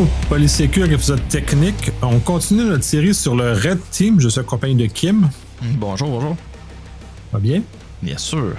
au Polysécure épisode technique. On continue notre série sur le Red Team. Je suis accompagné de Kim. Bonjour, bonjour. Va bien? Bien sûr.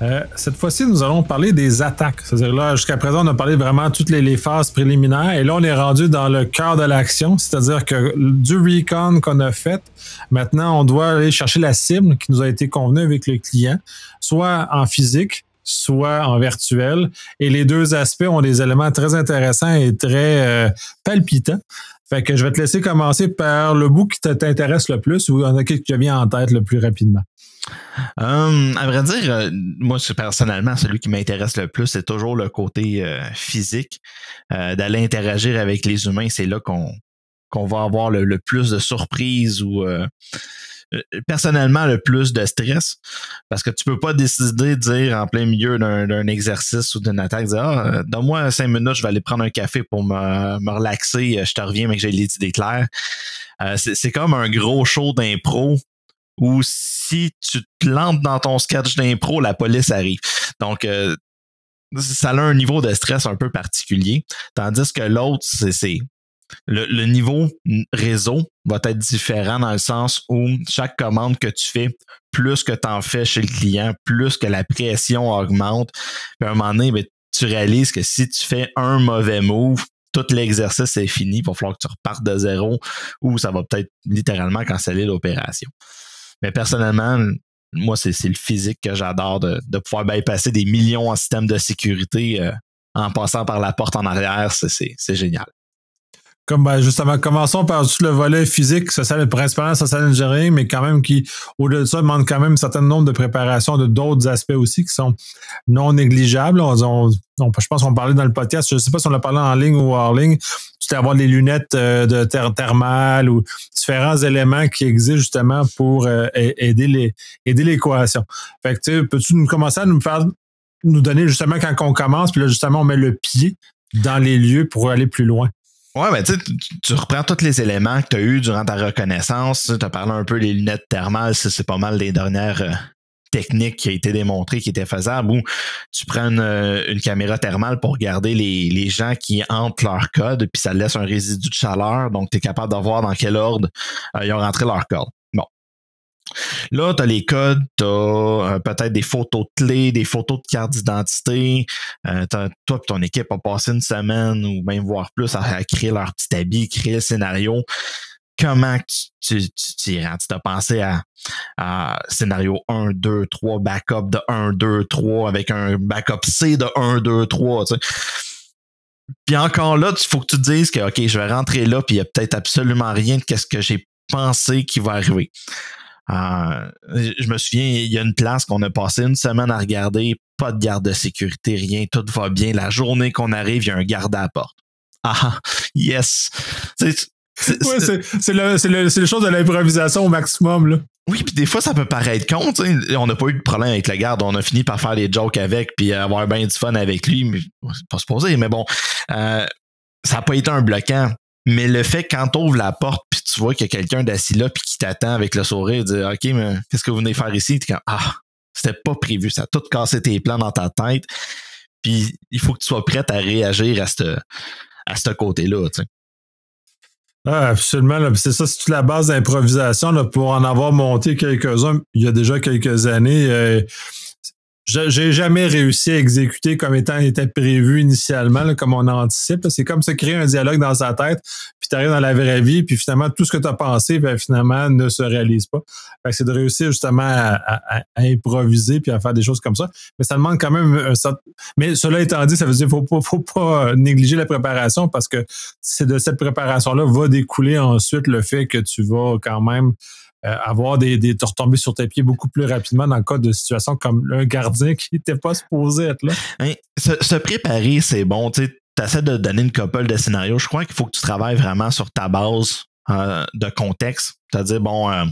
Euh, cette fois-ci, nous allons parler des attaques. C'est-à-dire là, jusqu'à présent, on a parlé vraiment de toutes les, phases préliminaires et là, on est rendu dans le cœur de l'action. C'est-à-dire que du recon qu'on a fait, maintenant, on doit aller chercher la cible qui nous a été convenue avec le client, soit en physique, soit en virtuel. Et les deux aspects ont des éléments très intéressants et très euh, palpitants. Fait que je vais te laisser commencer par le bout qui t'intéresse le plus ou en a qui te vient en tête le plus rapidement. Hum, à vrai dire, euh, moi, personnellement, celui qui m'intéresse le plus, c'est toujours le côté euh, physique, d'aller interagir avec les humains. C'est là qu'on va avoir le, plus de surprises ou personnellement le plus de stress parce que tu peux pas décider de dire en plein milieu d'un exercice ou d'une attaque dire ah, euh, donne-moi cinq minutes je vais aller prendre un café pour me, me relaxer je te reviens mais que j'ai les idées claires. Euh, c'est comme un gros show d'impro où si tu te plantes dans ton sketch d'impro la police arrive. Donc ça a un niveau de stress un peu particulier tandis que l'autre c'est le, niveau réseau va être différent dans le sens où chaque commande que tu fais, plus que tu en fais chez le client, plus que la pression augmente. À un moment donné, ben, tu réalises que si tu fais un mauvais move, tout l'exercice est fini. Il va falloir que tu repartes de zéro ou ça va peut-être littéralement canceller l'opération. Mais personnellement, moi, c'est le physique que j'adore de, pouvoir bypasser des millions en système de sécurité euh, en passant par la porte en arrière. C'est génial. Comme ben, justement, commençons par le volet physique, social, principalement social engineering, mais quand même qui, au-delà de ça, demande quand même un certain nombre de préparations de d'autres aspects aussi qui sont non négligeables. On, je pense qu'on parlait dans le podcast, je ne sais pas si on l'a parlé en ligne ou hors ligne, tu avoir des lunettes euh, de terre thermale ou différents éléments qui existent justement pour euh, aider les aider l'équation. Fait que tu peux-tu nous commencer à nous faire nous donner justement quand on commence, puis là justement on met le pied dans les lieux pour aller plus loin? Ouais, mais tu, reprends tous les éléments que tu as eus durant ta reconnaissance. Tu as parlé un peu des lunettes thermales, c'est pas mal des dernières euh, techniques qui a été démontrées qui étaient faisables. Ou tu prends une, euh, caméra thermale pour regarder les, gens qui entrent leur code, puis ça laisse un résidu de chaleur. Donc, tu es capable de voir dans quel ordre euh, ils ont rentré leur code. Là, tu as les codes, tu as euh, peut-être des photos de clés, des photos de carte d'identité. Euh, toi et ton équipe a passé une semaine ou même voire plus à, créer leur petit habit, créer le scénario. Comment tu t'y rends? Tu as pensé à, scénario 1, 2, 3, backup de 1, 2, 3 avec un backup C de 1, 2, 3. Puis encore là, il faut que tu te dises que OK, je vais rentrer là, puis il n'y a peut-être absolument rien de ce que j'ai pensé qui va arriver. Euh, je me souviens, il y a une place qu'on a passé une semaine à regarder, pas de garde de sécurité, rien, tout va bien. La journée qu'on arrive, il y a un garde à la porte. Ah, yes! C'est le, le, chose de l'improvisation au maximum. Là. Oui, puis des fois, ça peut paraître con. On n'a pas eu de problème avec le garde. On a fini par faire des jokes avec puis avoir bien du fun avec lui. Mais c'est pas supposé, mais bon, euh, ça n'a pas été un bloquant. Mais le fait quand ouvres la porte puis tu vois qu'il y a quelqu'un d'assis là puis qui t'attend avec le sourire, dit OK, mais qu'est-ce que vous venez faire ici? T'es comme Ah, c'était pas prévu, ça a tout cassé tes plans dans ta tête. Puis il faut que tu sois prête à réagir à ce à ce côté-là. Ah, absolument. C'est ça, c'est toute la base d'improvisation. Pour en avoir monté quelques-uns il y a déjà quelques années. Euh, j'ai jamais réussi à exécuter comme étant était prévu initialement, comme on anticipe. C'est comme se créer un dialogue dans sa tête, puis tu arrives dans la vraie vie, puis finalement, tout ce que tu as pensé, ben, finalement, ne se réalise pas. c'est de réussir justement à, improviser puis à faire des choses comme ça. Mais ça demande quand même un certain... Mais cela étant dit, ça veut dire qu'il faut pas, faut pas négliger la préparation parce que c'est de cette préparation-là va découler ensuite le fait que tu vas quand même euh, avoir des, des, te retomber sur tes pieds beaucoup plus rapidement dans le cas de situations comme un gardien qui n'était pas supposé être là. Hein, se, préparer, c'est bon. Tu essaies de donner une couple de scénarios. Je crois qu'il faut que tu travailles vraiment sur ta base euh, de contexte. C'est-à-dire, bon, euh,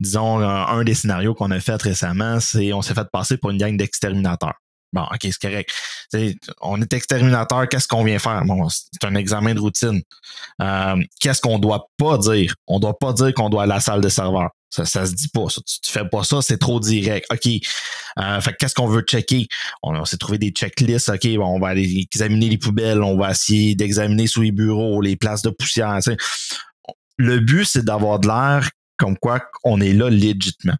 disons, un des scénarios qu'on a fait récemment, c'est on s'est fait passer pour une gang d'exterminateurs. Bon, OK, c'est correct. on est exterminateur, qu'est-ce qu'on vient faire? Bon, c'est un examen de routine. Euh, qu'est-ce qu'on doit pas dire? On doit pas dire qu'on doit aller à la salle de serveur. Ça, ça se dit pas. tu, fais pas ça, c'est trop direct. OK. Euh, fait qu'est-ce qu'on veut checker? On, s'est trouvé des checklists, OK, on va aller examiner les poubelles, on va essayer d'examiner sous les bureaux, les places de poussière. Le but, c'est d'avoir de l'air comme quoi on est là légitimement.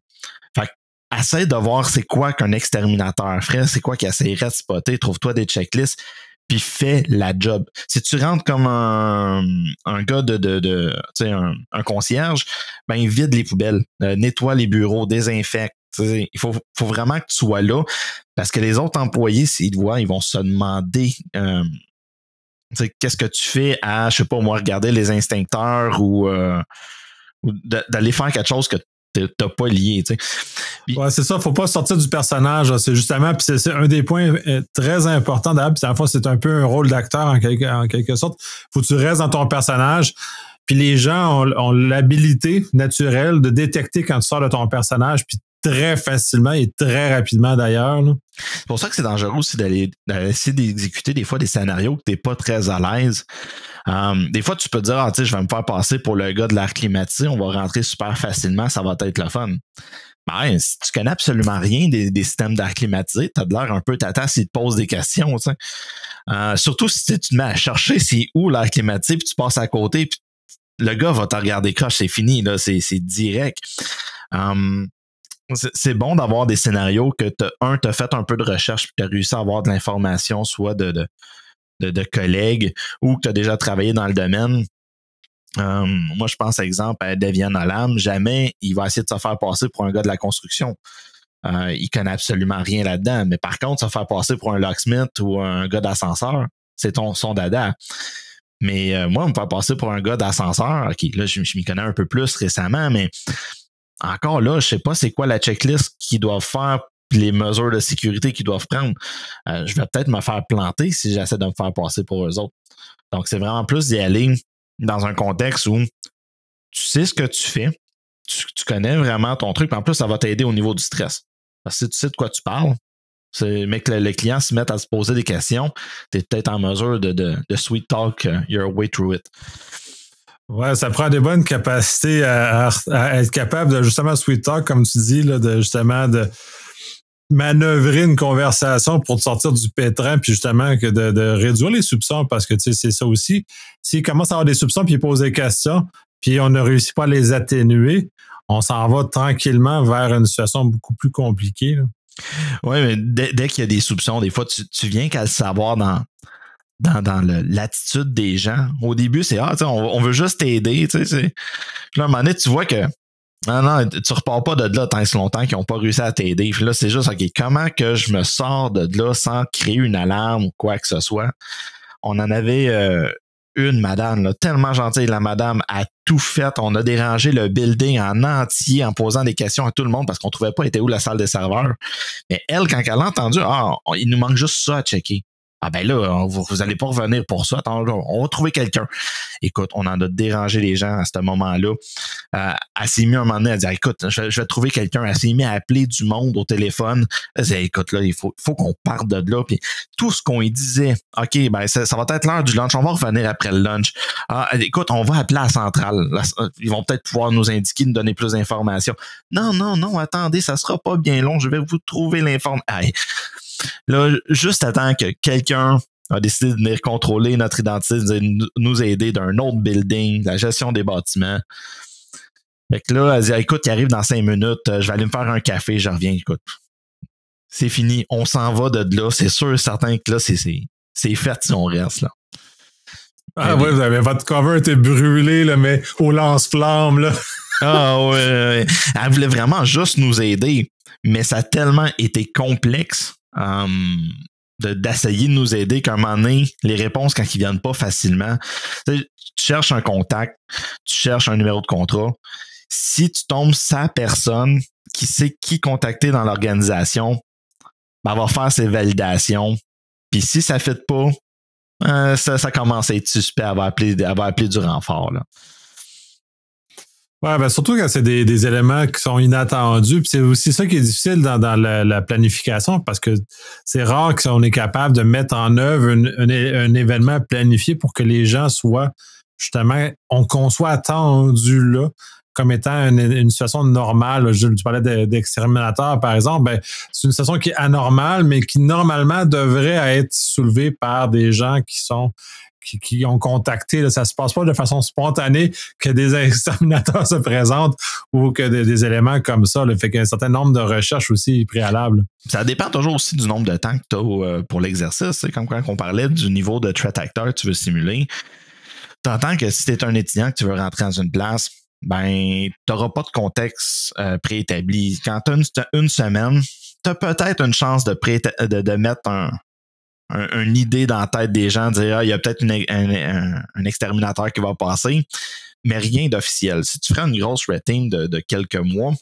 Essaie de voir c'est quoi qu'un exterminateur ferait, c'est quoi qu'il essaierait de spotter, trouve-toi des checklists, puis fais la job. Si tu rentres comme un, un gars de, de, de un, un, concierge, ben vide les poubelles, euh, nettoie les bureaux, désinfecte. Il faut, faut vraiment que tu sois là parce que les autres employés, s'ils te voient, ils vont se demander euh, qu'est-ce que tu fais à, je sais pas moi, regarder les instincteurs ou, euh, ou d'aller faire quelque chose que t'as pas lié. Tu sais. ouais, c'est ça, faut pas sortir du personnage. C'est justement, puis c'est un des points euh, très importants fois, c'est un peu un rôle d'acteur en quelque, en quelque sorte. Faut que tu restes dans ton personnage. Puis les gens ont, ont l'habilité naturelle de détecter quand tu sors de ton personnage, puis très facilement et très rapidement d'ailleurs. C'est pour ça que c'est dangereux aussi d'aller essayer d'exécuter des fois des scénarios que tu n'es pas très à l'aise. Um, des fois, tu peux dire, ah, je vais me faire passer pour le gars de l'air climatisé, on va rentrer super facilement, ça va être le fun. Ben, si tu connais absolument rien des, systèmes d'air climatisé, tu as de l'air un peu tata s'il te pose des questions. Euh, surtout si tu te mets à chercher c'est où l'air climatisé, puis tu passes à côté, puis le gars va te regarder croche, c'est fini, là, c'est, direct. Um, c'est bon d'avoir des scénarios que un, tu as fait un peu de recherche tu as réussi à avoir de l'information, soit de, de, collègues ou que tu as déjà travaillé dans le domaine. Hum, moi, je pense, exemple, à Devian Alam. Jamais il va essayer de se faire passer pour un gars de la construction. Euh, il connaît absolument rien là-dedans. Mais par contre, se faire passer pour un locksmith ou un gars d'ascenseur, c'est ton son dada. Mais euh, moi, on me faire passer pour un gars d'ascenseur. OK, là, je m'y connais un peu plus récemment, mais encore là, je sais pas c'est quoi la checklist qu'ils doivent faire les mesures de sécurité qu'ils doivent prendre. Euh, je vais peut-être me faire planter si j'essaie de me faire passer pour eux autres. Donc, c'est vraiment plus d'y aller dans un contexte où tu sais ce que tu fais, tu, connais vraiment ton truc, en plus, ça va t'aider au niveau du stress. Parce que si tu sais de quoi tu parles, mais que le, client se mette à se poser des questions, tu es peut-être en mesure de, de, de sweet talk euh, your way through it. Ouais, ça prend des bonnes capacités à, être capable de justement sweet talk, comme tu dis, là, de justement de manœuvrer une conversation pour te sortir du pétrin, puis justement que de, réduire les soupçons, parce que tu sais, c'est ça aussi. S'il commence à avoir des soupçons, puis il pose des questions, puis on ne réussit pas à les atténuer, on s'en va tranquillement vers une situation beaucoup plus compliquée. Oui, mais dès, qu'il y a des soupçons, des fois, tu, tu viens qu'à le savoir dans, dans, dans l'attitude des gens. Au début, c'est Ah, on, on veut juste t'aider. Là, à un moment donné, tu vois que non, non, tu repars pas de là tant si longtemps qu'ils n'ont pas réussi à t'aider. Là, c'est juste OK, comment que je me sors de là sans créer une alarme ou quoi que ce soit? On en avait euh, une madame, là, tellement gentille, la madame a tout fait. On a dérangé le building en entier en posant des questions à tout le monde parce qu'on trouvait pas était où la salle des serveurs. Mais elle, quand elle a entendu, ah, il nous manque juste ça à checker. Ah ben là, vous, vous allez pas revenir pour ça. Attends, on va trouver quelqu'un. Écoute, on en a dérangé les gens à ce moment-là. Euh, elle mis un moment donné à dire Écoute, je, vais trouver quelqu'un. Elle s'est mis à appeler du monde au téléphone. Elle dit Écoute, là, il faut, qu'on parte de là. Puis tout ce qu'on disait, OK, ben ça, va être l'heure du lunch. On va revenir après le lunch. Ah, écoute, on va appeler la centrale. ils vont peut-être pouvoir nous indiquer, nous donner plus d'informations. Non, non, non, attendez, ça sera pas bien long. Je vais vous trouver l'information. Là, juste attends que quelqu'un a décidé de venir contrôler notre identité, de nous aider d'un autre building, la gestion des bâtiments. Fait que là, elle dit écoute, il arrive dans cinq minutes, euh, je vais aller me faire un café, je reviens, écoute. C'est fini, on s'en va de là, c'est sûr certain que là, c'est, c'est, fait si on reste là. Ah oui, vous avez votre cover était brûlé, là, mais au lance-flamme, là. ah ouais, ouais, Elle voulait vraiment juste nous aider, mais ça a tellement été complexe d'essayer de, nous aider qu'à un moment donné, les réponses, quand ils viennent pas facilement, tu cherches un contact, tu cherches un numéro de contrat. Si tu tombes sa personne qui sait qui contacter dans l'organisation, ben, elle va faire ses validations. Puis si ça ne fait pas, euh, ça, commence à être suspect. Elle va appeler, du renfort. Ouais, ben surtout quand c'est des, éléments qui sont inattendus. Puis c'est aussi ça qui est difficile dans, la, planification parce que c'est rare qu'on est capable de mettre en œuvre un, événement planifié pour que les gens soient justement, on, qu'on soit attendu là. comme étant une, situation normale. Je, tu parlais d'exterminateur, par exemple. Ben, c'est une situation qui est anormale, mais qui normalement devrait être soulevée par des gens qui sont qui, ont contacté. Là, ça se passe pas de façon spontanée que des exterminateurs se présentent ou que des, éléments comme ça. Le fait qu'il y a un certain nombre de recherches aussi préalables. Ça dépend toujours aussi du nombre de temps que tu as euh, pour l'exercice. C'est comme quand on parlait du niveau de threat actor que tu veux simuler. Tu entends que si tu es un étudiant que tu veux rentrer dans une place, ben, tu n'auras pas de contexte euh, préétabli. Quand tu as une, semaine, tu as peut-être une chance de, de mettre un, une idée dans la tête des gens, dire ah, il y a peut-être un, exterminateur qui va passer, mais rien d'officiel. Si tu ferais une grosse team de, quelques mois,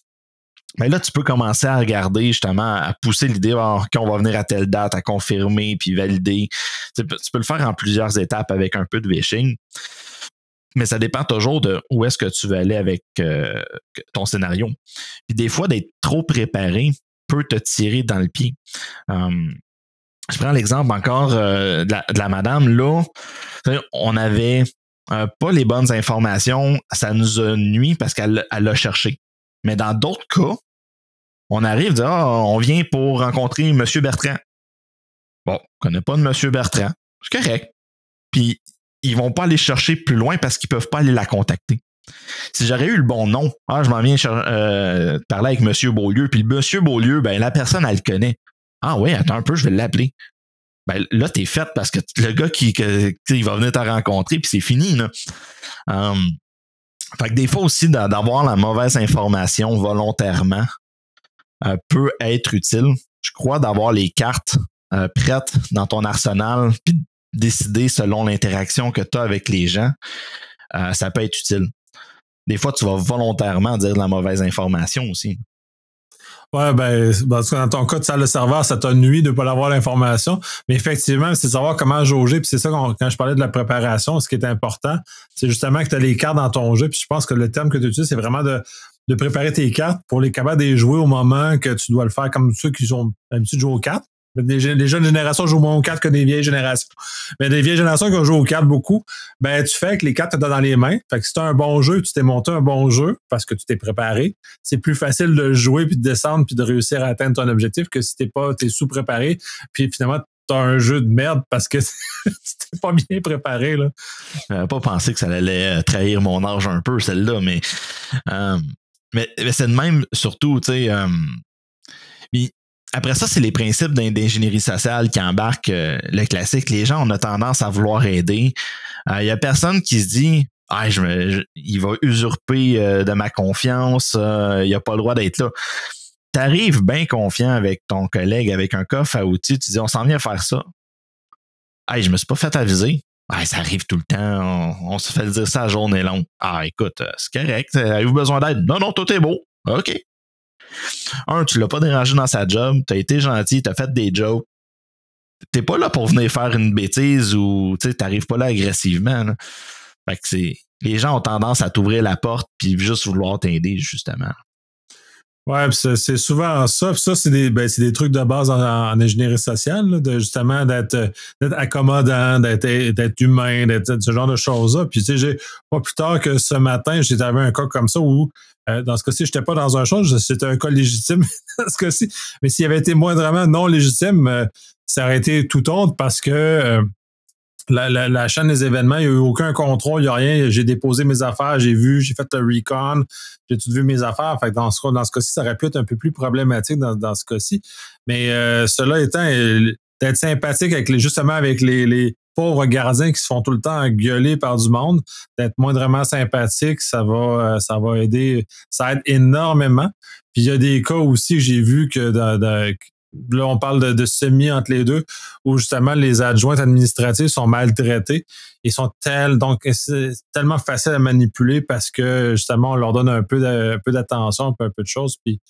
mais ben là, tu peux commencer à regarder justement, à pousser l'idée qu'on va venir à telle date, à confirmer puis valider. Tu peux, le faire en plusieurs étapes avec un peu de vishing. Mais ça dépend toujours de où est-ce que tu veux aller avec euh, ton scénario. Puis des fois, d'être trop préparé peut te tirer dans le pied. Hum, je prends l'exemple encore euh, de, la, madame, là, on avait euh, pas les bonnes informations, ça nous a nuit parce qu'elle l'a cherché. Mais dans d'autres cas, on arrive, dire, ah, on vient pour rencontrer M. Bertrand. Bon, on connaît pas de M. Bertrand. C'est correct. Puis, ils vont pas aller chercher plus loin parce qu'ils peuvent pas aller la contacter. Si j'aurais eu le bon nom, ah, je m'en viens euh, parler avec M. Beaulieu, puis M. Beaulieu, ben, la personne, elle le connaît. Ah oui, attends un peu, je vais l'appeler. Ben, là, t'es fait parce que le gars qui, il va venir te rencontrer, puis c'est fini. Là. Um, fait que des fois aussi, d'avoir la mauvaise information volontairement euh, peut être utile. Je crois d'avoir les cartes euh, prêtes dans ton arsenal, puis décider selon l'interaction que tu as avec les gens, euh, ça peut être utile. Des fois, tu vas volontairement dire de la mauvaise information aussi. Ouais, ben, parce que dans ton cas de salle de serveur, ça t'a de ne pas avoir l'information. Mais effectivement, c'est de savoir comment jauger. Puis c'est ça, quand, je parlais de la préparation, ce qui est important, c'est justement que tu as les cartes dans ton jeu. Puis je pense que le terme que tu utilises, c'est vraiment de, préparer tes cartes pour les capables de jouer au moment que tu dois le faire, comme ceux qui ont l'habitude de jouer aux cartes. Les, jeunes générations jouent moins aux cartes que des vieilles générations. Mais des vieilles générations qui ont joué aux cartes beaucoup, ben tu fais que les cartes te dans les mains. Fait que si tu as un bon jeu, tu t'es monté un bon jeu parce que tu t'es préparé, c'est plus facile de jouer puis de descendre puis de réussir à atteindre ton objectif que si t'es pas t'es sous-préparé puis finalement t'as un jeu de merde parce que t'es pas bien préparé là. J'avais pas pensé que ça allait euh, trahir mon âge un peu celle-là, mais euh, mais, c'est de même surtout tu sais euh, après ça, c'est les principes d'ingénierie sociale qui embarquent euh, le classique. Les gens, ont tendance à vouloir aider. Il euh, y a personne qui se dit ah, je il va usurper euh, de ma confiance, il n'a pas le droit d'être là. Tu arrives bien confiant avec ton collègue, avec un coffre à outils, tu dis on s'en vient faire ça. Ah, je me suis pas fait aviser. Ah, ça arrive tout le temps. On, se fait dire ça à journée longue. Ah, écoute, c'est correct. Avez-vous besoin d'aide? Non, non, tout est beau. OK. Un, tu l'as pas dérangé dans sa job, tu as été gentil, tu as fait des jokes. T'es pas là pour venir faire une bêtise ou tu n'arrives pas là agressivement. Fait que c'est. Les gens ont tendance à t'ouvrir la porte puis juste vouloir t'aider, justement. Ouais, c'est souvent ça. ça, c'est des, ben, des trucs de base en, ingénierie sociale, de justement d'être accommodant, d'être humain, d'être ce genre de choses-là. Puis tu sais, pas plus tard que ce matin, j'ai avait un cas comme ça où euh, dans ce cas-ci, je n'étais pas dans un chose, c'était un cas légitime dans ce cas-ci. Mais s'il avait été moindrement non légitime, euh, ça aurait été tout autre parce que euh, la, chaîne des événements, il n'y a eu aucun contrôle, il n'y a rien. J'ai déposé mes affaires, j'ai vu, j'ai fait le recon, j'ai tout vu mes affaires. Fait dans ce, dans ce cas-ci, ça aurait pu être un peu plus problématique dans, ce cas-ci. Mais cela étant, d'être sympathique avec les, justement avec les, pauvres gardiens qui se font tout le temps gueuler par du monde, d'être moindrement sympathique, ça va, euh, ça va aider, ça aide énormément. Puis il y a des cas aussi que j'ai vu que là, on parle de, semi entre les deux, où justement les adjointes administratives sont maltraités. Ils sont donc tellement facile à manipuler parce que justement, on leur donne un peu d'attention, un peu, de choses, puis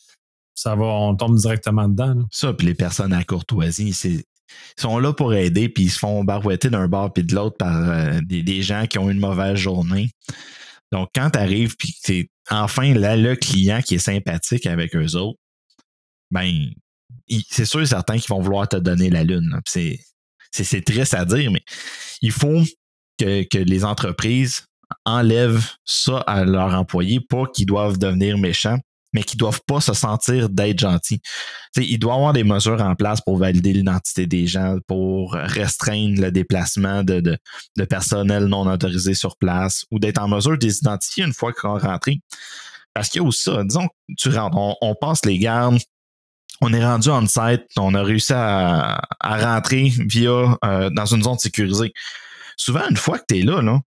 ça va, on tombe directement dedans. Ça, puis les personnes à courtoisie, ils sont là pour aider, puis ils se font barouetter d'un bord puis de l'autre par euh, des, gens qui ont une mauvaise journée. Donc, quand tu arrives, puis c'est enfin là, le client qui est sympathique avec eux autres, ben, c'est sûr et certain qu'ils vont vouloir te donner la lune. C'est, triste à dire, mais il faut que, les entreprises enlèvent ça à leurs employés, pas qu'ils doivent devenir méchants, mais qui doivent pas se sentir d'être gentils. T'sais, il doit y avoir des mesures en place pour valider l'identité des gens, pour restreindre le déplacement de, de, de personnel non autorisé sur place ou d'être en mesure de les identifier une fois qu'on est rentré. Parce qu'il y a aussi ça. Disons que tu rentres, on, on passe les gardes, on est rendu en site, on a réussi à, à rentrer via euh, dans une zone sécurisée. Souvent, une fois que tu es là, là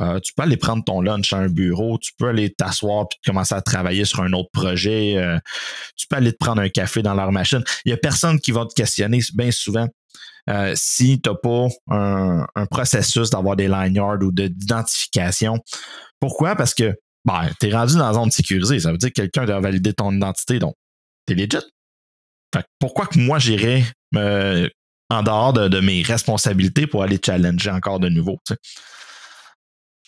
euh, tu peux aller prendre ton lunch à un bureau, tu peux aller t'asseoir puis commencer à travailler sur un autre projet, euh, tu peux aller te prendre un café dans leur machine. Il n'y a personne qui va te questionner bien souvent si tu n'as pas un, un processus d'avoir des lanyards ou d'identification. Pourquoi? Parce que ben, tu es rendu dans la zone sécurisée. Ça veut dire que quelqu'un doit valider ton identité, donc tu es legit. Fait que pourquoi que moi j'irais en dehors de, mes responsabilités pour aller challenger encore de nouveau? Tu sais?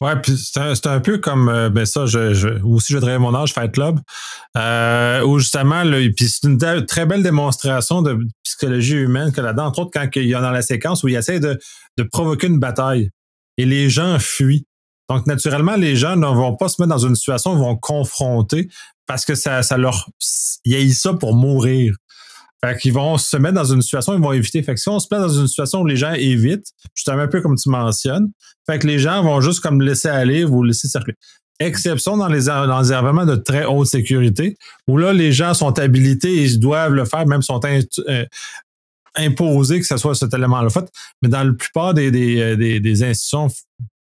Ouais, puis c'est un, peu comme euh, ben ça, je, je, aussi je travaille mon âge, Fight Club, euh, où justement, puis c'est une très belle démonstration de psychologie humaine que là-dedans, entre autres, quand il y a dans la séquence où il essaie de, de provoquer une bataille et les gens fuient. Donc, naturellement, les gens ne vont pas se mettre dans une situation où vont confronter parce que ça, ça leur. Il y a ça pour mourir. Fait qu'ils vont se mettre dans une situation, ils vont éviter. Fait que si on se met dans une situation où les gens évitent, justement un peu comme tu mentionnes, fait que les gens vont juste comme laisser aller ou laisser circuler. Exception dans les, dans de très haute sécurité, où là, les gens sont habilités et ils doivent le faire, même sont euh, imposés que ce soit cet élément-là fait. Mais dans la plupart des, des, des, des institutions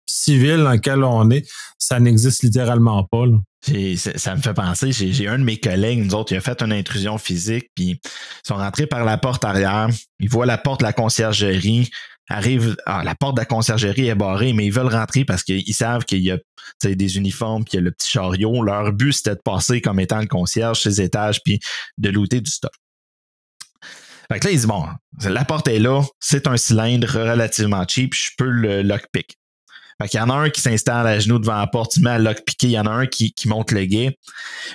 civiles dans lesquelles on est, ça n'existe littéralement pas. Ça me fait penser, j'ai un de mes collègues, nous autres, il a fait une intrusion physique, puis ils sont rentrés par la porte arrière, ils voient la porte de la conciergerie, arrive, ah, la porte de la conciergerie est barrée, mais ils veulent rentrer parce qu'ils savent qu'il y a des uniformes, qu'il y a le petit chariot. Leur but, c'était de passer comme étant le concierge, ses étages, puis de looter du stock. Fait que là, ils disent, bon, la porte est là, c'est un cylindre relativement cheap, je peux le lockpick. Fait qu'il y en a un qui s'installe à genoux devant la porte, tu mets à lock-piquer, il y en a un qui, qui monte le guet.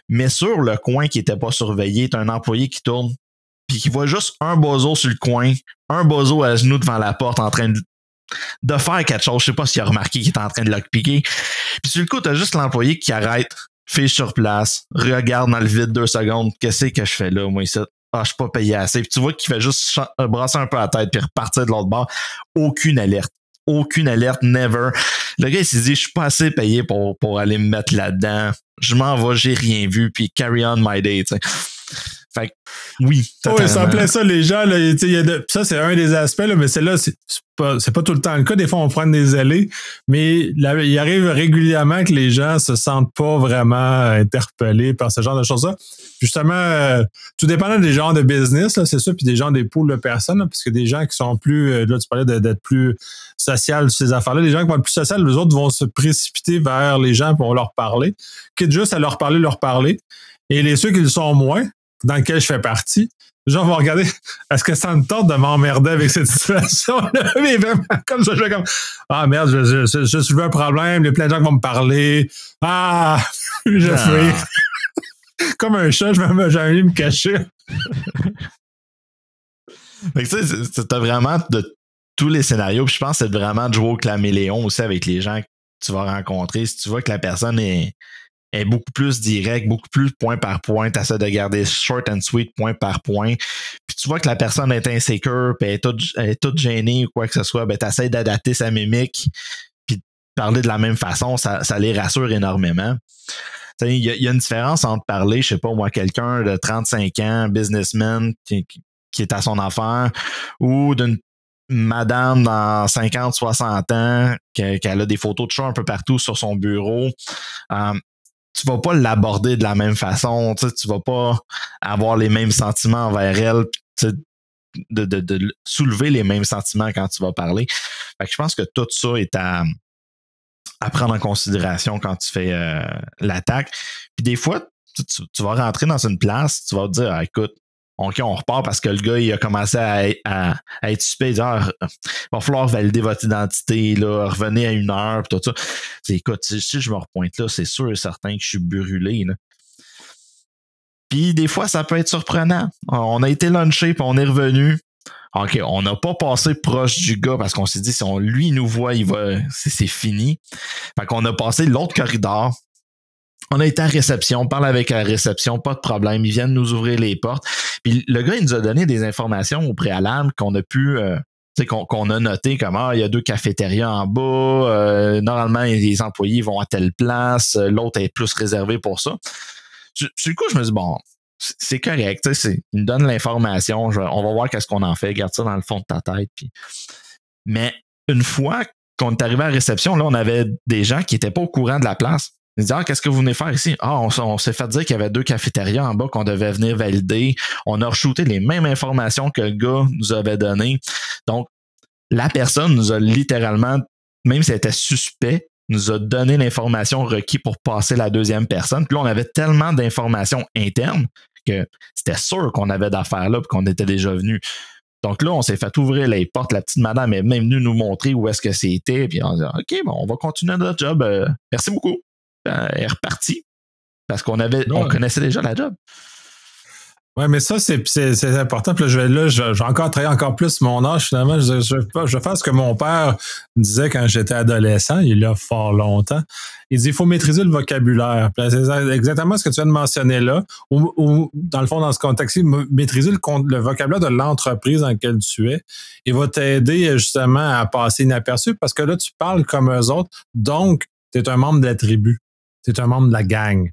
Mais sur le coin qui n'était pas surveillé, tu un employé qui tourne, puis qui voit juste un bozo sur le coin, un bozo à genoux devant la porte en train de, de faire quelque chose. Je sais pas s'il a remarqué qu'il est en train de lock-piquer. Puis sur le coup, tu as juste l'employé qui arrête, fiche sur place, regarde dans le vide deux secondes, qu'est-ce que je fais là, moi, ici? Ah, je suis pas payé assez. Puis tu vois qu'il fait juste brasser un peu la tête puis repartir de l'autre bord. Aucune alerte aucune alerte, never. Le gars, il s'est dit, je suis pas assez payé pour, pour aller me mettre là-dedans. Je m'en vais, j'ai rien vu, puis carry on my day, tu sais. Fait que, oui. Oui, ça plaît ça, les gens, là, y a de, ça, c'est un des aspects, là, mais c'est là, c'est pas, pas tout le temps le cas. Des fois, on prend des allées, mais là, il arrive régulièrement que les gens se sentent pas vraiment interpellés par ce genre de choses-là. Justement, euh, tout dépendant des genres de business, c'est ça, puis des gens des poules de personnes, là, parce que des gens qui sont plus, euh, là, tu parlais d'être plus social ces affaires-là, les gens qui vont être plus social, les autres vont se précipiter vers les gens pour leur parler, quitte juste à leur parler, leur parler. Et les ceux qui le sont moins, dans lequel je fais partie, les gens vont regarder, est-ce que ça me tente de m'emmerder avec cette situation-là? Mais vraiment, comme ça, je fais comme, ah merde, je, je, je, je un problème, il y a plein de gens qui vont me parler. Ah, je ah. fais. comme un chat, je vais jamais me cacher. tu sais, c'était vraiment de tous les scénarios. Puis je pense que c'est vraiment de jouer au claméléon aussi avec les gens que tu vas rencontrer. Si tu vois que la personne est, beaucoup plus direct, beaucoup plus point par point. Tu essaies de garder short and sweet, point par point. Puis tu vois que la personne est insécure, puis elle est toute, gênée ou quoi que ce soit, ben tu essaies d'adapter sa mimique, puis de parler de la même façon, ça, ça les rassure énormément. Il y, a une différence entre parler, je sais pas moi, quelqu'un de 35 ans, businessman, qui, est à son affaire, ou d'une madame dans 50, 60 ans, qui, a des photos de chat un peu partout sur son bureau. Um, tu vas pas l'aborder de la même façon, tu, tu vas pas avoir les mêmes sentiments envers elle, de, de, de, soulever les mêmes sentiments quand tu vas parler. Fait que je pense que tout ça est à, à prendre en considération quand tu fais euh, l'attaque. Puis des fois, tu, tu, vas rentrer dans une place, tu vas te dire, ah, écoute, OK, on repart parce que le gars, il a commencé à, à, à être suspect. Il ah, va falloir valider votre identité, là, revenez à une heure, pis tout ça. écoute, si je me repointe là, c'est sûr et certain que je suis brûlé. Puis des fois, ça peut être surprenant. On a été lunché, puis on est revenu. OK, on n'a pas passé proche du gars parce qu'on s'est dit si on lui nous voit, il va c'est fini. Fait qu'on a passé l'autre corridor. On a été à réception, on parle avec la réception, pas de problème, ils viennent nous ouvrir les portes. Puis le gars, il nous a donné des informations au préalable qu'on a pu euh, qu'on a noté comme ah, il y a deux cafétérias en bas, euh, normalement les employés vont à telle place, euh, l'autre est plus réservé pour ça. Le coup, je me dis bon, c'est correct, il me donne l'information, on va voir qu'est-ce qu'on en fait, garde ça dans le fond de ta tête. Mais une fois qu'on est arrivé à la réception, là, on avait des gens qui n'étaient pas au courant de la place. Ils disaient, ah, qu'est-ce que vous venez faire ici? Ah, on, s'est fait dire qu'il y avait deux cafétérias en bas qu'on devait venir valider. On a re les mêmes informations que le gars nous avait données. Donc, la personne nous a littéralement, même si elle était suspect, nous a donné l'information requise pour passer la deuxième personne. Puis là, on avait tellement d'informations internes que c'était sûr qu'on avait d'affaires là qu'on était déjà venu. Donc là, on s'est fait ouvrir les portes. La petite madame est même venue nous montrer où est-ce que c'était. Puis on a dit OK, bon, on va continuer notre job. Euh, merci beaucoup. Elle est repartie. Parce qu'on avait, on connaissait déjà la job. Oui, mais ça, c'est important. Puis là, je vais, là, je vais encore travailler encore plus mon âge, finalement. Je, je, je vais faire ce que mon père disait quand j'étais adolescent, il y a fort longtemps. Il dit il faut maîtriser le vocabulaire. C'est exactement ce que tu viens de mentionner là. Ou, dans le fond, dans ce contexte-ci, maîtriser le, le vocabulaire de l'entreprise dans laquelle tu es. Il va t'aider justement à passer inaperçu parce que là, tu parles comme eux autres. Donc, tu es un membre de la tribu. Tu es un membre de la gang.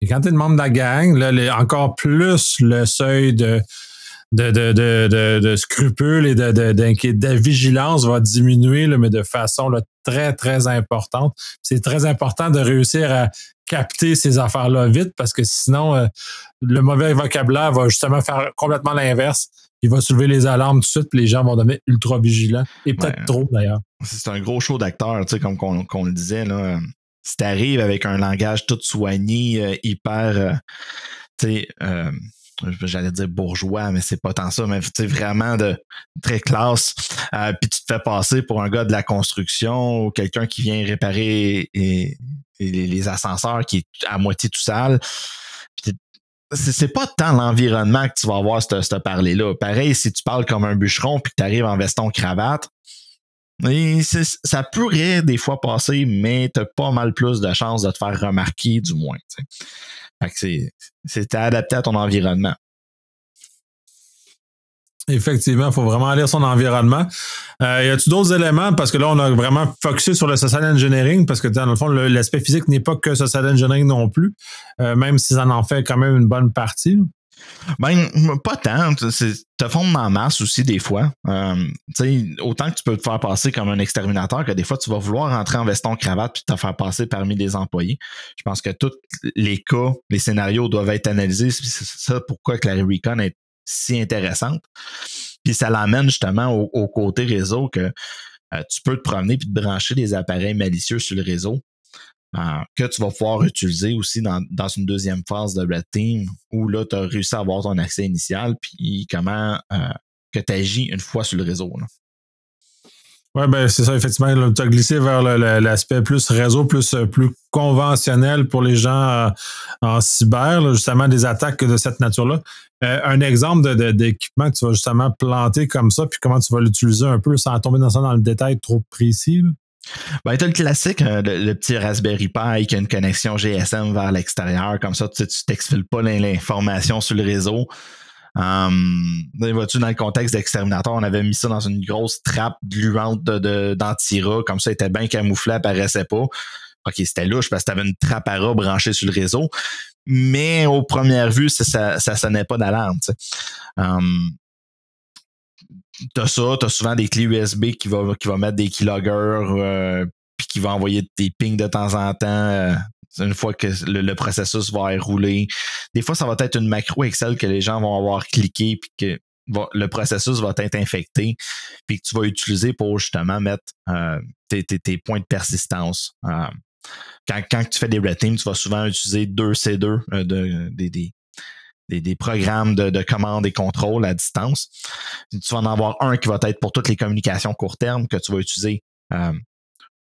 Et quand tu es membre de la gang, là, encore plus le seuil de, de, de, de, de scrupules et de, de, vigilance va diminuer, mais de façon très, très importante. C'est très important de réussir à capter ces affaires-là vite parce que sinon, euh, le mauvais vocabulaire va justement faire complètement l'inverse. Il va soulever les alarmes tout de suite, puis les gens vont devenir ultra vigilants. Et peut-être trop d'ailleurs. C'est un gros show d'acteurs, tu sais, comme qu'on le disait. Là si tu arrives avec un langage tout soigné, euh, hyper, euh, tu sais, euh, j'allais dire bourgeois, mais c'est pas tant ça, mais tu vraiment de très classe, puis tu te fais passer pour un gars de la construction ou quelqu'un qui vient réparer les, ascenseurs qui est à moitié tout sale. C'est pas tant l'environnement que tu vas avoir ce parler-là. Pareil, si tu parles comme un bûcheron puis que tu arrives en veston cravate, ça pourrait des fois passer, mais tu as pas mal plus de chances de te faire remarquer, du moins. c'est adapté à ton environnement. Effectivement, il faut vraiment lire son environnement. Euh, y a-t-il d'autres éléments? Parce que là, on a vraiment focusé sur le social engineering, parce que dans le fond, l'aspect physique n'est pas que social engineering non plus, euh, même si ça en fait quand même une bonne partie. Ben, pas tant. Te fondre en masse aussi, des fois. Euh, autant que tu peux te faire passer comme un exterminateur, que des fois, tu vas vouloir rentrer en veston cravate puis te faire passer parmi des employés. Je pense que tous les cas, les scénarios doivent être analysés. C'est ça pourquoi que la Recon est si intéressante. Puis ça l'amène justement au, côté réseau que euh, tu peux te promener puis te brancher des appareils malicieux sur le réseau que tu vas pouvoir utiliser aussi dans, une deuxième phase de Red Team où là, tu as réussi à avoir ton accès initial, puis comment euh, que tu agis une fois sur le réseau. Oui, ben c'est ça, effectivement. Tu as glissé vers l'aspect plus réseau, plus, euh, plus conventionnel pour les gens euh, en cyber, justement, des attaques de cette nature-là. un exemple d'équipement que tu vas justement planter comme ça, puis comment tu vas l'utiliser un peu sans tomber dans ça dans le détail trop précis. Ben, tu as le classique, hein, le, petit Raspberry Pi qui a une connexion GSM vers l'extérieur. Comme ça, tu t'exfiles pas l'information sur le réseau. Um, tu dans le contexte d'exterminateur, on avait mis ça dans une grosse trappe gluante d'antira, comme ça, il était bien camouflé, apparaissait pas. OK, c'était louche parce que tu avais une trappe à rat branchée sur le réseau. Mais aux premières vues, ça, ça, sonnait pas d'alarme. Um, t'as ça, t'as souvent des clés USB qui va, qui va mettre des keyloggers euh, puis qui va envoyer des pings de temps en temps euh, une fois que le, processus va rouler. Des fois, ça va être une macro Excel que les gens vont avoir cliqué puis que le processus va être infecté puis que tu vas utiliser pour justement mettre euh, tes, tes, points de persistance. quand, quand tu fais des red teams, tu vas souvent utiliser deux C2, de, des, des, programmes de, de commande et contrôle à distance. Tu vas en avoir un qui va être pour toutes les communications court terme que tu vas utiliser euh,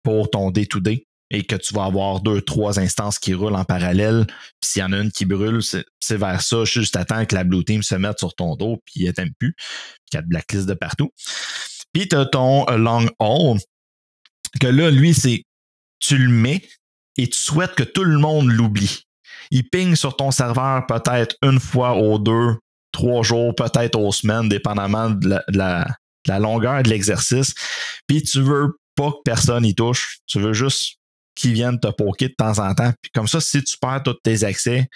pour ton day-to-day. et que tu vas avoir deux, trois instances qui roulent en parallèle. Puis s'il y en a une qui brûle, c'est vers ça, juste à temps que la Blue Team se mette sur ton dos, puis il t'aime plus, puis y a de blacklist de partout. Puis tu as ton long haul, que là, lui, c'est tu le mets et tu souhaites que tout le monde l'oublie. Il ping sur ton serveur peut-être une fois aux deux, trois jours, peut-être aux semaines, dépendamment de la, longueur de l'exercice. Puis tu veux pas que personne y touche. Tu veux juste qu'ils viennent te poker de temps en temps. Puis comme ça, si tu perds tous tes accès,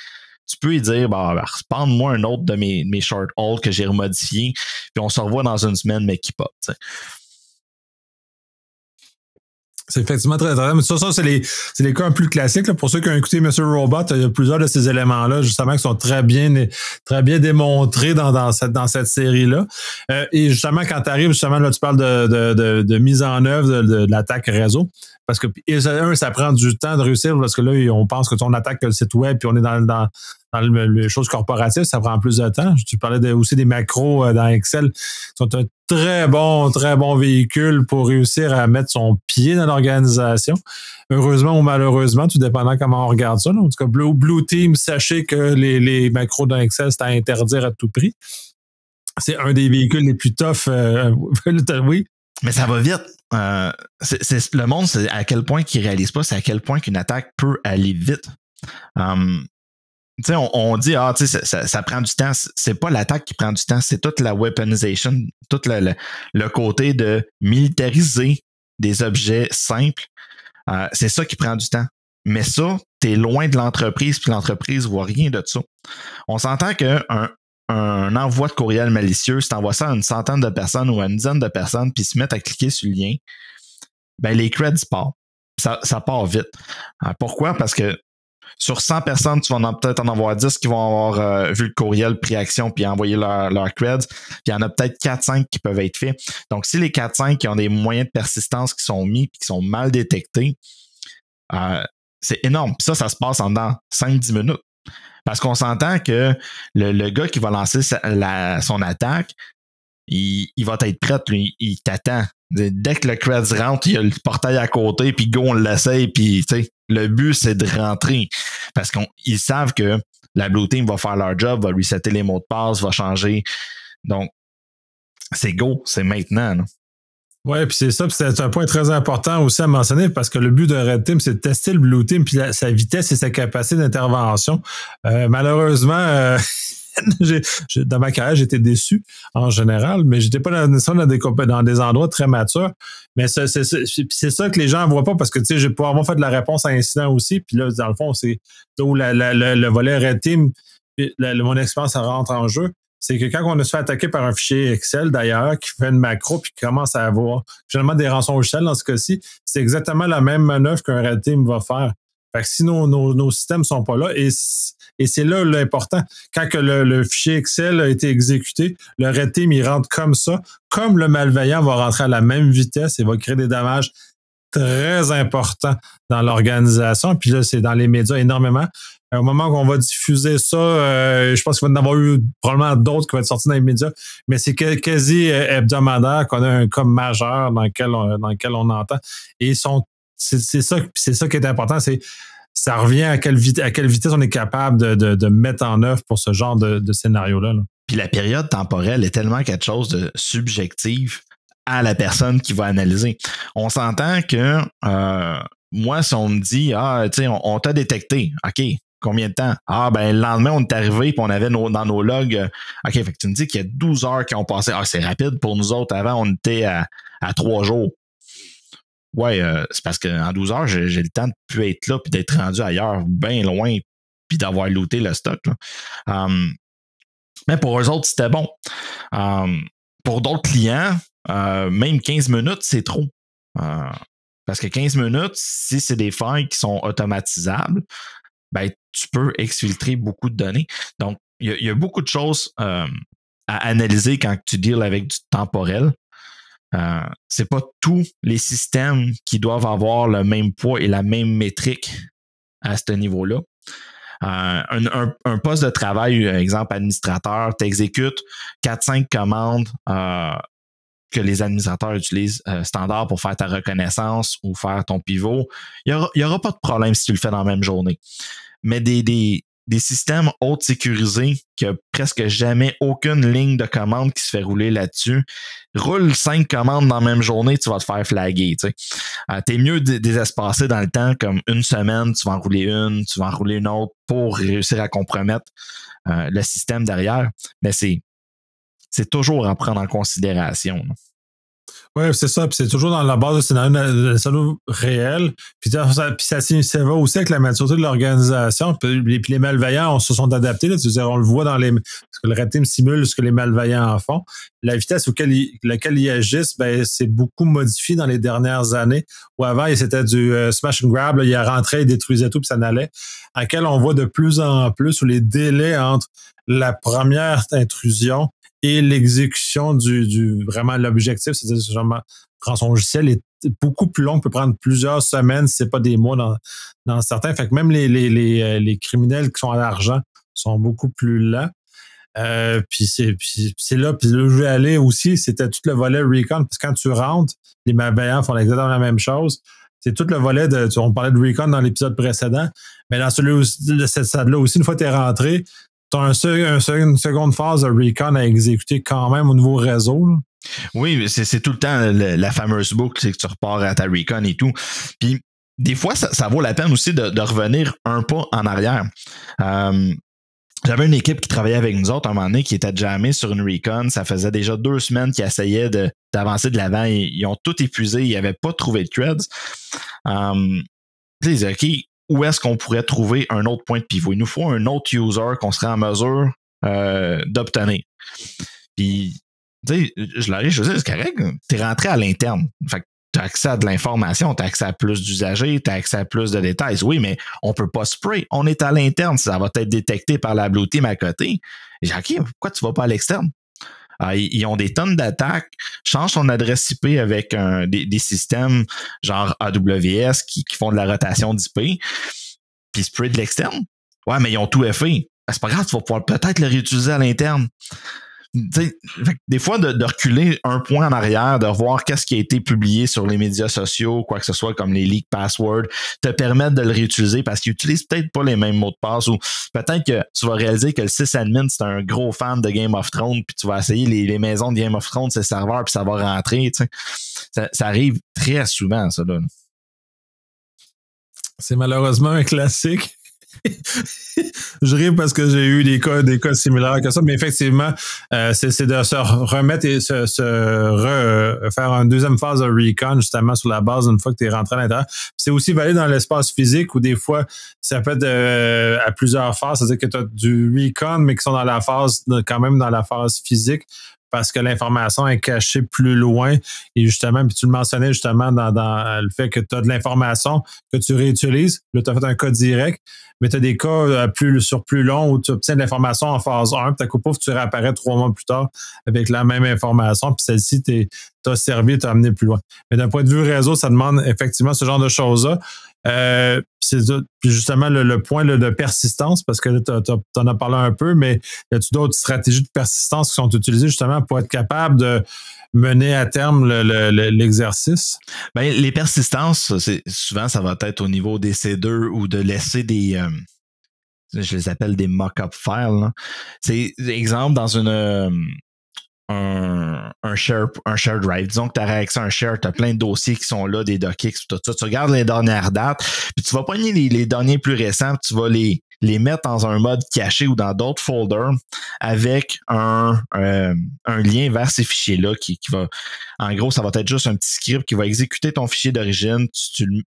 tu peux y dire, bah, bah moi un autre de mes, mes short holds que j'ai remodifié, puis on se revoit dans une semaine, mais qui pop. C'est effectivement très intéressant. Mais ça, ça c'est les, les, cas un plus classiques. Pour ceux qui ont écouté Mr. Robot, il y a plusieurs de ces éléments-là, justement, qui sont très bien, très bien démontrés dans, dans cette, dans cette série-là. Euh, et justement, quand tu arrives, justement, là, tu parles de, de, de, mise en œuvre de, l'attaque réseau. Parce que, un, ça prend du temps de réussir parce que là, on pense que on attaque le site web puis on est dans, dans, dans les choses corporatives, ça prend plus de temps. Tu parlais aussi des macros euh, dans Excel. sont un très bon, très bon véhicule pour réussir à mettre son pied dans l'organisation. Heureusement ou malheureusement, tout dépendant comment on regarde ça. En tout cas, Blue, Team, sachez que les, macros dans Excel, c'est à interdire à tout prix. C'est un des véhicules les plus tough. Euh, oui. Mais ça va vite. Euh, le monde, c'est à quel point qu'il réalise pas, c'est à quel point qu'une attaque peut aller vite. Um, on, dit, ah, ça, ça, prend du temps. C'est pas l'attaque qui prend du temps, c'est toute la weaponization, tout le, le, côté de militariser des objets simples. Euh, c'est ça qui prend du temps. Mais ça, tu es loin de l'entreprise, puis l'entreprise voit rien de ça. On s'entend qu'un un envoi de courriel malicieux, si tu envoies ça à une centaine de personnes ou à une dizaine de personnes, puis se mettent à cliquer sur le lien, ben les creds partent. Ça, ça part vite. Euh, pourquoi? Parce que sur 100 personnes, tu vas peut-être en avoir 10 qui vont avoir euh, vu le courriel, pris action, puis envoyé leur, leur creds. Puis il y en a peut-être 4-5 qui peuvent être faits. Donc, si les 4-5 qui ont des moyens de persistance qui sont mis puis qui sont mal détectés, euh, c'est énorme. Puis ça, ça se passe en 5-10 minutes. Parce qu'on s'entend que le, le, gars qui va lancer son attaque, il, il, va être prêt, lui, il t'attend. Dès que le creds rentre, il y a le portail à côté, puis go, on l'essaye, puis le but, c'est de rentrer. Parce qu'ils savent que la Blue Team va faire leur job, va resetter les mots de passe, va changer. Donc, c'est go, c'est maintenant. Oui, puis c'est ça, c'est un point très important aussi à mentionner parce que le but de Red Team, c'est de tester le Blue Team, puis sa vitesse et sa capacité d'intervention. Euh, malheureusement, euh, dans ma carrière, j'étais déçu en général, mais j'étais pas dans, dans, des, endroits très matures. Mais c'est ça que les gens ne voient pas parce que tu sais, j'ai pas avoir fait de la réponse à incident aussi. Puis là, dans le fond, c'est là où le volet Red Team, mon expérience rentre en jeu c'est que quand on se fait attaquer par un fichier Excel, d'ailleurs, qui fait une macro puis qui commence à avoir généralement des rançons Shell dans ce cas-ci, c'est exactement la même manœuvre qu'un Red Team va faire. Fait que si nos, nos, nos systèmes sont pas là, et, c'est là l'important, quand que le, fichier Excel a été exécuté, le Red Team, il rentre comme ça, comme le malveillant va rentrer à la même vitesse et va créer des dommages très importants dans l'organisation. Puis là, c'est dans les médias énormément. Au moment qu'on va diffuser ça, euh, je pense qu'il va y en avoir eu probablement d'autres qui vont être sortis dans les médias, mais c'est quasi euh, hebdomadaire qu'on a un cas majeur dans lequel on, dans lequel on entend. Et sont, c'est, ça, c'est ça qui est important, c'est ça revient à quelle, vitesse on est capable de, de, mettre en œuvre pour ce genre de, scénario-là. Puis la période temporelle est tellement quelque chose de subjectif à la personne qui va analyser. On s'entend que euh, moi, si on me dit Ah, tu sais, on, t'a détecté, OK, Combien de temps? Ah, ben, le lendemain, on est arrivé et on avait dans nos logs. Euh, OK, fait que tu me dis qu'il y a 12 heures qui ont passé. Ah, c'est rapide pour nous autres. Avant, on était à, à 3 jours. Ouais, euh, c'est parce qu'en 12 heures, j'ai le temps de plus être là puis d'être rendu ailleurs, bien loin, puis d'avoir looté le stock. Um, mais pour eux autres, c'était bon. Um, pour d'autres clients, euh, même 15 minutes, c'est trop. parce que 15 minutes, si c'est des failles qui sont automatisables, ben, tu peux exfiltrer beaucoup de données. Donc, il y, a beaucoup de choses à analyser quand tu deals avec du temporel. Euh, c'est pas tous les systèmes qui doivent avoir le même poids et la même métrique à ce niveau-là. Euh, un, poste de travail, exemple administrateur, tu exécutes 4-5 commandes que les administrateurs utilisent euh, standard pour faire ta reconnaissance ou faire ton pivot, il n'y aura, pas de problème si tu le fais dans la même journée. Mais des, des systèmes haute sécurisés qui a presque jamais aucune ligne de commande qui se fait rouler là-dessus. Roule cinq commandes dans la même journée, tu vas te faire flaguer. Tu euh, es mieux désespacé dans le temps, comme une semaine, tu vas en rouler une, tu vas en rouler une autre pour réussir à compromettre euh, le système derrière. Mais c'est c'est toujours à prendre en considération. Oui, c'est ça. Puis c'est toujours dans la base de scénario, réel. Puis ça, va aussi avec la maturité de l'organisation. Puis, les malveillants se sont adaptés. Là, on le voit dans les. Parce que le red team simule ce que les malveillants en font. La vitesse auquel laquelle ils agissent, ben, c'est beaucoup modifié dans les dernières années. Où avant, c'était du euh, smash and grab. il rentrait, il détruisait tout, puis ça n'allait. À quel on voit de plus en plus les délais entre la première intrusion et l'exécution du, vraiment l'objectif, c'est-à-dire prendre son logiciel est beaucoup plus long, peut prendre plusieurs semaines, c'est pas des mois dans, certains. Fait que même les, les, les, euh, les criminels qui sont à l'argent sont beaucoup plus lents. Euh, puis c'est là puis là où je vais aller aussi c'était tout le volet recon parce que quand tu rentres les malveillants font exactement la même chose c'est tout le volet de on parlait de recon dans l'épisode précédent mais dans celui de cette stade là aussi une fois que tu es rentré une seconde phase de recon à exécuter quand même au nouveau réseau. Oui, c'est tout le temps la fameuse boucle, c'est que tu repars à ta recon et tout. Puis des fois, ça, vaut la peine aussi de, revenir un pas en arrière. Euh, j'avais une équipe qui travaillait avec nous autres à un moment donné qui était jamais sur une recon. Ça faisait déjà deux semaines qu'ils essayaient d'avancer de l'avant. Ils, ont tout épuisé. Ils n'avaient pas trouvé de threads. Um, ils disaient, OK, où est-ce qu'on pourrait trouver un autre point de pivot? Il nous faut un autre user qu'on serait en mesure euh, d'obtenir. Puis, tu sais, je l'arrive, je c'est correct, tu es rentré à l'interne. Fait que tu as accès à de l'information, tu as accès à plus d'usagers, tu as accès à plus de détails. Oui, mais on peut pas spray. On est à l'interne. Ça va être détecté par la Blue Team à côté. J'ai OK, pourquoi tu vas pas à l'externe? Ah, ils ont des tonnes d'attaques. Change ton adresse IP avec des, systèmes genre AWS qui, font de la rotation d'IP, puis spray de l'externe. Ouais, mais ils ont tout fait. Ben, c'est pas grave, tu vas pouvoir peut-être le réutiliser à l'interne des fois, de, reculer un point en arrière, de voir qu'est-ce qui a été publié sur les médias sociaux, quoi que ce soit, comme les leaks passwords, te permettre de le réutiliser parce qu'ils utilisent peut-être pas les mêmes mots de passe ou peut-être que tu vas réaliser que le sysadmin, c'est un gros fan de Game of Thrones, puis tu vas essayer les, maisons de Game of Thrones, ses serveurs, puis ça va rentrer. Ça, ça arrive très souvent, ça. C'est malheureusement un classique. je ris parce que j'ai eu des cas, des cas similaires que ça, mais effectivement, euh, c'est de se remettre et se, se faire une deuxième phase de recon justement sur la base une fois que tu es rentré à l'intérieur. C'est aussi valide dans l'espace physique où des fois, ça peut être euh, à plusieurs phases, c'est-à-dire que tu as du recon, mais qui sont dans la phase, quand même dans la phase physique parce que l'information est cachée plus loin. Et justement, puis tu le mentionnais justement dans, le fait que tu as de l'information que tu réutilises. Là, tu as fait un cas direct, mais tu as des cas euh, plus, sur plus long où tu obtiens de l'information en phase 1, puis coup, tu réapparais trois mois plus tard avec la même information, puis celle-ci t'a servi, t'a amené plus loin. Mais d'un point de vue réseau, ça demande effectivement ce genre de choses-là. Euh, c'est justement le, point de persistance, parce que tu en as parlé un peu, mais y a-tu d'autres stratégies de persistance qui sont utilisées justement pour être capable de mener à terme l'exercice? Ben, les persistances, souvent, ça va être au niveau des C2 ou de laisser des. Euh, je les appelle des mock-up files. C'est exemple dans une, euh, un, un, share, un share drive. Disons que tu as accès à un share, tu as plein de dossiers qui sont là, des docx, tout ça. Tu regardes les dernières dates, puis tu vas pogner les, les derniers plus récents, tu vas les, les mettre dans un mode caché ou dans d'autres folders avec un, euh, un lien vers ces fichiers-là qui, qui, va, en gros, ça va être juste un petit script qui va exécuter ton fichier d'origine,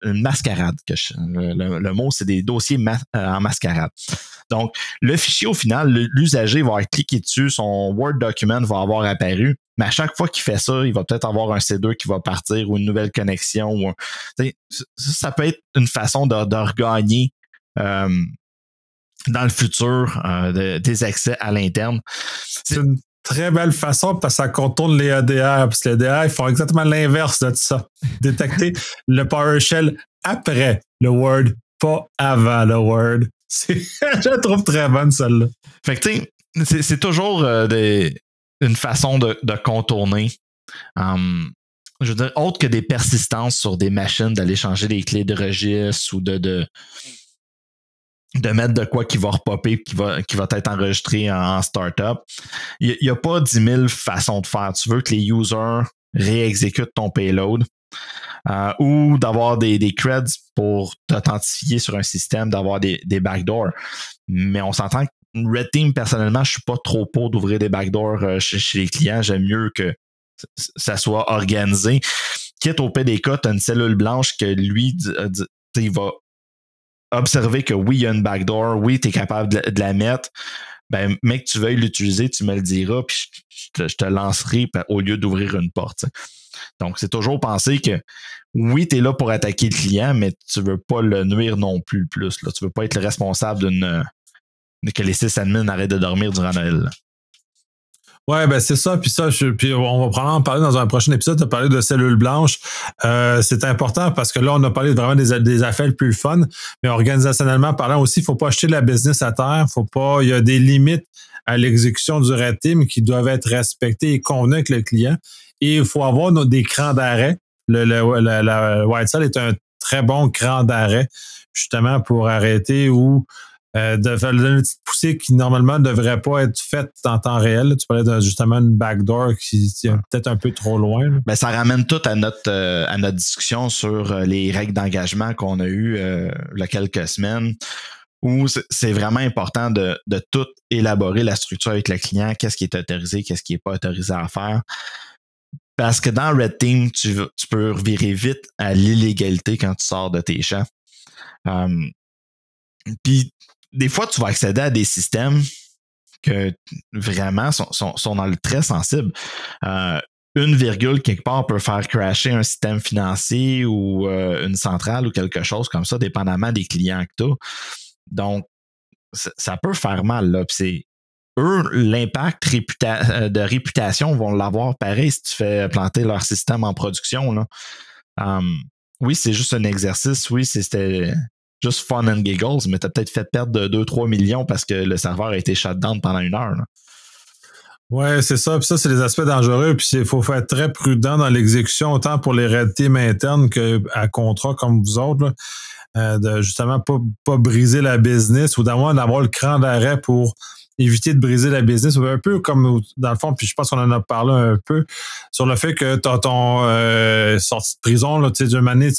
une mascarade. Que le, mot, c'est des dossiers euh, en mascarade. Donc, le fichier, au final, l'usager va cliquer dessus, son Word document va avoir apparu, mais à chaque fois qu'il fait ça, il va peut-être avoir un C2 qui va partir ou une nouvelle connexion. Ou ça, peut être une façon de, de regagner euh, dans le futur euh, des accès à l'interne. C'est une très belle façon parce que ça contourne les ADR. Parce que les ADR, ils font exactement l'inverse de ça. Détecter le PowerShell après le Word, pas avant le Word. Je la trouve très bonne, celle-là. Fait que, tu sais, c'est toujours euh, des, une façon de, de contourner hum, je veux dire, autre que des persistances sur des machines, d'aller changer les clés de registre ou de, de, de mettre de quoi qui va repopper, qui va, qui va être enregistré en, startup. Il n'y a pas 10 000 façons de faire. Tu veux que les users réexécutent ton payload. Euh, ou d'avoir des, des, creds pour t'authentifier sur un système, d'avoir des, des backdoors. Mais on s'entend que Red Team, personnellement, je suis pas trop pour d'ouvrir des backdoors euh, chez, les clients. J'aime mieux que ça soit organisé. Quitte au PDK, tu as une cellule blanche que lui, il va observer que oui, il y a une backdoor, oui, tu es capable de, la mettre. Ben, mec, tu veuilles l'utiliser, tu me le diras, puis je, te, lancerai au lieu d'ouvrir une porte. Donc, c'est toujours penser que oui, tu es là pour attaquer le client, mais tu veux pas le nuire non plus plus. Là. Tu veux pas être le responsable d'une que les six admins arrêtent de dormir durant Noël. Ouais, ben c'est ça. Puis ça, puis on va probablement en parler dans un prochain épisode. Tu as parlé de cellules blanches. Euh, c'est important parce que là, on a parlé vraiment des, des affaires plus fun. Mais organisationnellement parlant aussi, il faut pas acheter la business à terre. Faut pas. Il y a des limites à l'exécution du team qui doivent être respectées et convenues avec le client. Et il faut avoir des crans d'arrêt. Le, la White Cell est un très bon cran d'arrêt, justement, pour arrêter ou euh, de faire une petite poussée qui normalement ne devrait pas être faite en temps réel. Tu parlais de justement une backdoor qui est peut-être un peu trop loin. Ben, ça ramène tout à notre euh, à notre discussion sur euh, les règles d'engagement qu'on a eues il y a quelques semaines où c'est vraiment important de, de tout élaborer la structure avec le client, qu'est-ce qui est autorisé, qu'est-ce qui n'est pas autorisé à faire. Parce que dans Red Team, tu, tu peux revirer vite à l'illégalité quand tu sors de tes champs. Puis des fois, tu vas accéder à des systèmes que vraiment sont, dans le très sensible. Euh, une virgule quelque part peut faire crasher un système financier ou euh, une centrale ou quelque chose comme ça, dépendamment des clients que tu as. Donc, ça peut faire mal. Là. c'est eux, l'impact euh, de réputation vont l'avoir pareil si tu fais planter leur système en production. Là. Um, oui, c'est juste un exercice. Oui, c'était juste fun and giggles, mais tu as peut-être fait perdre de 2-3 millions parce que le serveur a été shut down pendant une heure. Ouais, c'est ça. Puis ça, c'est des aspects dangereux. Puis il faut faire très prudent dans l'exécution, autant pour les red teams internes qu'à contrat comme vous autres. Euh, de justement pas, pas briser la business ou d'avoir le cran d'arrêt pour éviter de briser la business. Un peu comme dans le fond, puis je pense qu'on en a parlé un peu sur le fait que tu ton euh, sortie de prison, là, tu sais, d'une année,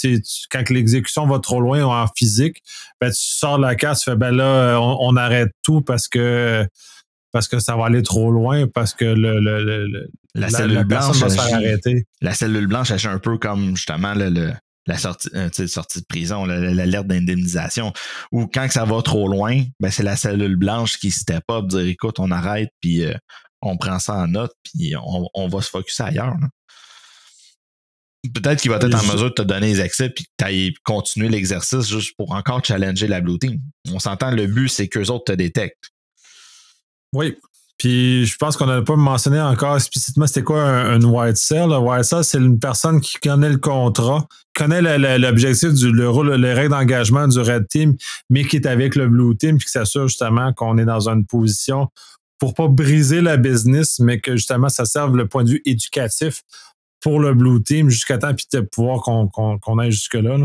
quand l'exécution va trop loin en physique, ben, tu sors de la case, tu fais ben là, on, arrête tout parce que parce que ça va aller trop loin, parce que le, la, cellule blanche va se faire arrêter. La cellule blanche agit un peu comme justement le, la sortie, euh, sortie de prison, l'alerte d'indemnisation. Ou quand ça va trop loin, ben c'est la cellule blanche qui step up, dire écoute, on arrête, puis euh, on prend ça en note, puis on, va se focuser ailleurs. Peut-être qu'il va être en mesure de te donner les accès puis que continuer l'exercice juste pour encore challenger la blue team. On s'entend, le but, c'est qu'eux autres te détectent. Oui, puis je pense qu'on n'a pas mentionné encore explicitement c'était quoi un, white cell. Un white cell, c'est une personne qui connaît le contrat, connaît l'objectif du le rôle, les règles d'engagement du red team, mais qui est avec le blue team, puis qui s'assure justement qu'on est dans une position pour pas briser la business, mais que justement ça serve le point de vue éducatif pour le blue team jusqu'à temps puis de pouvoir qu'on aille jusque là.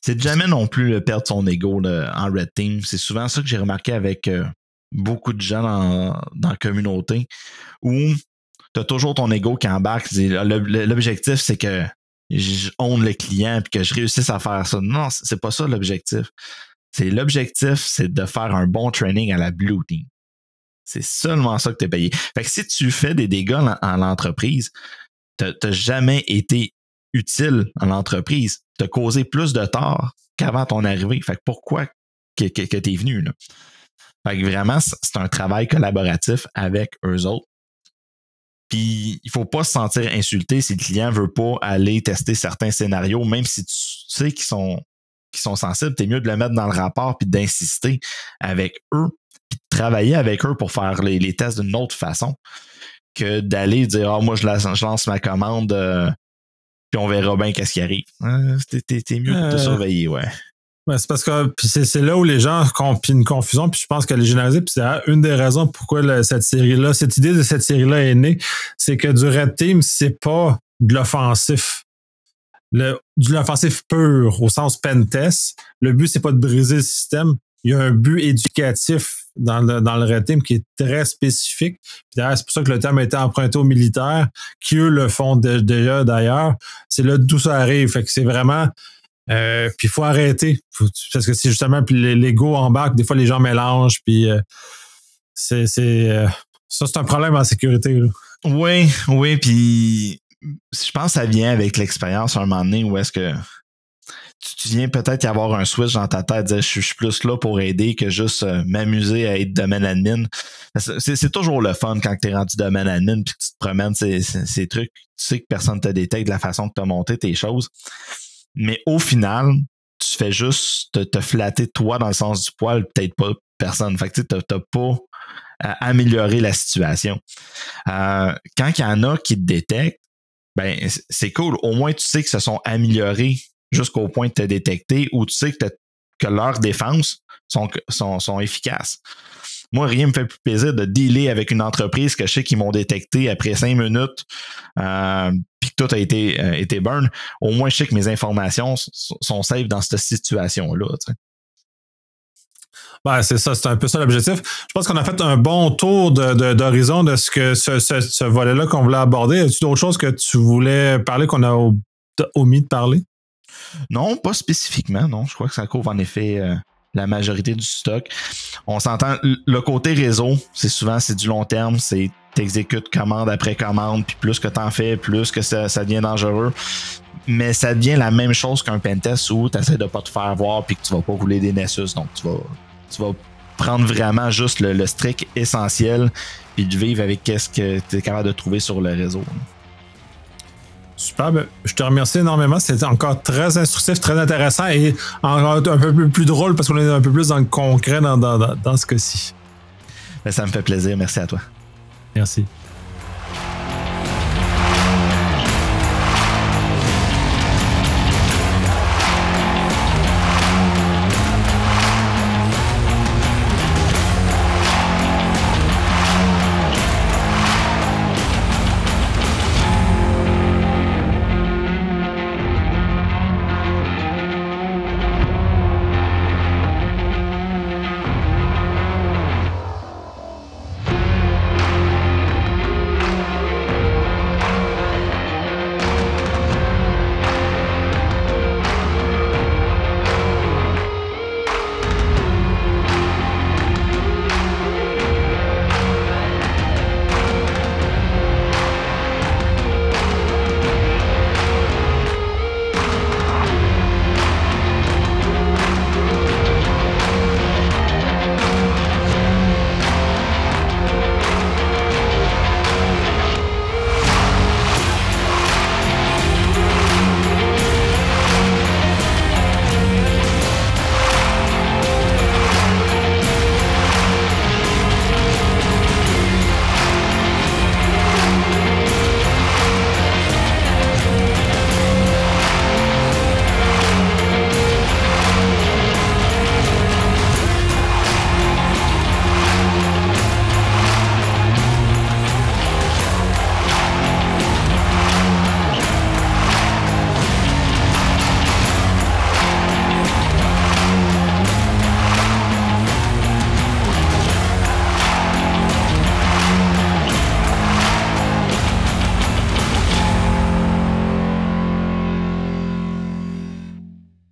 C'est jamais non plus perdre son ego en red team. C'est souvent ça que j'ai remarqué avec euh, beaucoup de gens dans, la communauté où tu as toujours ton ego qui embarque. L'objectif, c'est que je honte le client et que je réussisse à faire ça. Non, c'est pas ça l'objectif. C'est l'objectif, c'est de faire un bon training à la blue team. C'est seulement ça que tu es payé. Fait que si tu fais des dégâts en, l'entreprise, tu n'as jamais été utile en l'entreprise. Tu as causé plus de tort qu'avant ton arrivée. Fait que pourquoi que, que tu es venu? Là? Fait que vraiment, c'est un travail collaboratif avec eux autres. Puis il faut pas se sentir insulté si le client veut pas aller tester certains scénarios, même si tu sais qu'ils sont, sont sensibles, es mieux de le mettre dans le rapport puis d'insister avec eux, puis de travailler avec eux pour faire les, tests d'une autre façon que d'aller dire Ah, moi je lance, ma commande euh, puis on verra bien qu'est-ce qui arrive. Hein, t'es, mieux de te euh, surveiller, ouais. C'est parce que c'est là où les gens ont une confusion, puis je pense que les généraliser, puis c'est une des raisons pourquoi cette série-là, cette idée de cette série-là est née, c'est que du Red Team, c'est pas de l'offensif. De l'offensif pur, au sens pentest. Le but, c'est pas de briser le système. Il y a un but éducatif dans le, dans le Red Team qui est très spécifique. c'est pour ça que le terme a été emprunté aux militaires, qui eux le font déjà d'ailleurs. C'est là d'où ça arrive. Fait que c'est vraiment euh, puis il faut arrêter. parce que c'est justement, puis l'ego embarque, des fois les gens mélangent, puis euh, c'est. Euh, ça, c'est un problème en sécurité. Oui, oui, puis je pense que ça vient avec l'expérience à un moment donné où est-ce que tu, viens peut-être y avoir un switch dans ta tête, dire je suis plus là pour aider que juste m'amuser à être domaine admin. C'est toujours le fun quand tu es rendu domaine admin puis que tu te promènes ces, ces, trucs. Tu sais que personne ne te détecte de la façon que tu as monté tes choses. Mais au final, tu fais juste te, flatter toi dans le sens du poil, peut-être pas personne. Fait que tu n'as pas à améliorer la situation. Euh, quand il y en a qui te détectent, ben c'est cool. Au moins, tu sais qu'ils se sont améliorés jusqu'au point de te détecter ou tu sais que, que leurs défenses sont, sont, sont efficaces. Moi, rien me fait plus plaisir de dealer avec une entreprise que je sais qu'ils m'ont détecté après cinq minutes, euh, puis tout a été, euh, été burn. Au moins, je sais que mes informations sont safe dans cette situation-là. Ben, c'est ça, c'est un peu ça l'objectif. Je pense qu'on a fait un bon tour d'horizon de, ce que ce, ce, volet-là qu'on voulait aborder. As-tu d'autres choses que tu voulais parler qu'on a omis de parler? Non, pas spécifiquement, non. Je crois que ça couvre en effet euh, la majorité du stock. On s'entend, le côté réseau, c'est souvent c'est du long terme, c'est t'exécutes commande après commande, puis plus que t'en fais, plus que ça, devient dangereux. Mais ça devient la même chose qu'un pentest où tu essaies de pas te faire voir puis que tu vas pas rouler des Nessus. Donc tu vas, tu vas prendre vraiment juste le, le strict essentiel puis de vivre avec qu'est-ce que tu es capable de trouver sur le réseau. Super. Ben, je te remercie énormément. C'était encore très instructif, très intéressant et un peu plus drôle parce qu'on est un peu plus dans le concret dans, dans, ce cas-ci. Ben, ça me fait plaisir. Merci à toi. Merci.